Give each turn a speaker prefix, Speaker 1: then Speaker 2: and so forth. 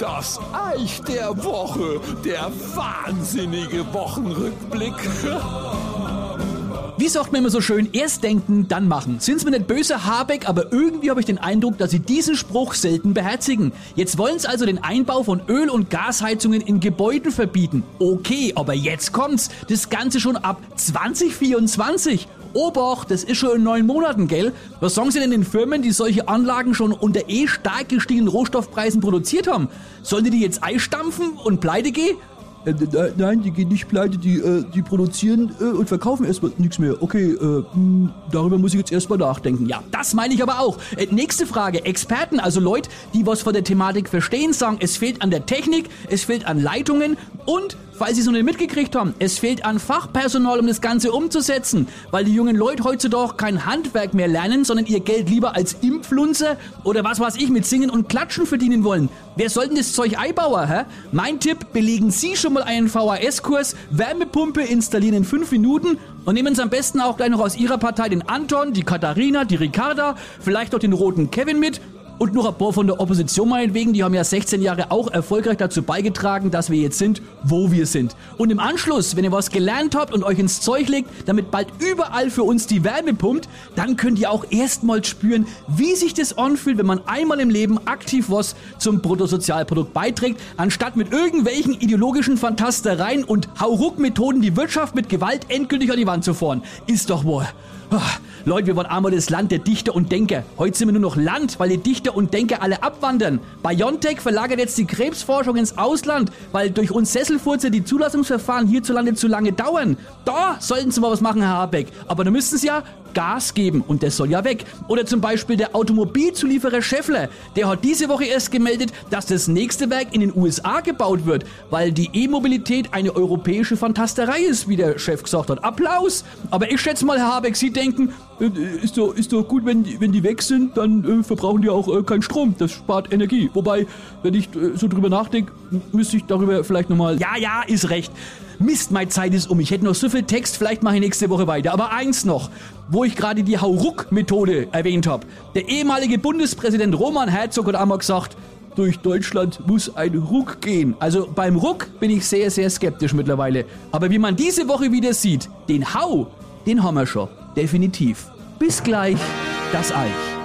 Speaker 1: Das Eich der Woche, der wahnsinnige Wochenrückblick.
Speaker 2: Wie sagt man immer so schön, erst denken, dann machen. Sind's mir nicht böse, Habeck, aber irgendwie habe ich den Eindruck, dass sie diesen Spruch selten beherzigen. Jetzt wollen sie also den Einbau von Öl- und Gasheizungen in Gebäuden verbieten. Okay, aber jetzt kommt's. Das Ganze schon ab 2024. Obacht, das ist schon in neun Monaten, gell? Was sagen Sie denn den Firmen, die solche Anlagen schon unter eh stark gestiegenen Rohstoffpreisen produziert haben? Sollen die die jetzt einstampfen und pleite gehen?
Speaker 3: Äh, äh, nein, die gehen nicht pleite, die, äh, die produzieren äh, und verkaufen erstmal nichts mehr. Okay, äh, mh, darüber muss ich jetzt erstmal nachdenken.
Speaker 2: Ja, das meine ich aber auch. Äh, nächste Frage. Experten, also Leute, die was von der Thematik verstehen, sagen, es fehlt an der Technik, es fehlt an Leitungen und weil sie es noch nicht mitgekriegt haben. Es fehlt an Fachpersonal, um das Ganze umzusetzen, weil die jungen Leute heutzutage kein Handwerk mehr lernen, sondern ihr Geld lieber als Impflunze oder was weiß ich mit Singen und Klatschen verdienen wollen. Wer soll denn das Zeug Eibauer, hä? Mein Tipp, belegen Sie schon mal einen VHS-Kurs, Wärmepumpe installieren in fünf Minuten und nehmen Sie am besten auch gleich noch aus Ihrer Partei den Anton, die Katharina, die Ricarda, vielleicht auch den roten Kevin mit und noch ein paar von der Opposition meinetwegen, die haben ja 16 Jahre auch erfolgreich dazu beigetragen, dass wir jetzt sind, wo wir sind. Und im Anschluss, wenn ihr was gelernt habt und euch ins Zeug legt, damit bald überall für uns die Wärme pumpt, dann könnt ihr auch erstmals spüren, wie sich das anfühlt, wenn man einmal im Leben aktiv was zum Bruttosozialprodukt beiträgt, anstatt mit irgendwelchen ideologischen Fantastereien und Hauruck-Methoden die Wirtschaft mit Gewalt endgültig an die Wand zu fahren. Ist doch wohl. Leute, wir waren einmal das Land der Dichter und Denker. Heute sind wir nur noch Land, weil die Dichter und Denker alle abwandern. BioNTech verlagert jetzt die Krebsforschung ins Ausland, weil durch uns Sesselfurze die Zulassungsverfahren hierzulande zu lange dauern. Da sollten sie mal was machen, Herr Habeck. Aber da müssten sie ja Gas geben und das soll ja weg. Oder zum Beispiel der Automobilzulieferer Scheffler. Der hat diese Woche erst gemeldet, dass das nächste Werk in den USA gebaut wird, weil die E-Mobilität eine europäische Fantasterei ist, wie der Chef gesagt hat. Applaus! Aber ich schätze mal, Herr Habeck, Sie denken,
Speaker 3: Äh, ist, doch, ist doch gut, wenn die, wenn die weg sind, dann äh, verbrauchen die auch äh, keinen Strom. Das spart Energie. Wobei, wenn ich äh, so drüber nachdenke, müsste ich darüber vielleicht nochmal...
Speaker 2: Ja, ja, ist recht. Mist, meine Zeit ist um. Ich hätte noch so viel Text, vielleicht mache ich nächste Woche weiter. Aber eins noch, wo ich gerade die Hauruck-Methode erwähnt habe. Der ehemalige Bundespräsident Roman Herzog hat einmal gesagt,
Speaker 3: Durch Deutschland muss ein Ruck gehen.
Speaker 2: also beim Ruck bin ich sehr, sehr skeptisch mittlerweile. Aber wie man diese Woche wieder sieht, den Hau, den haben wir schon. Definitiv. Bis gleich, das Eich.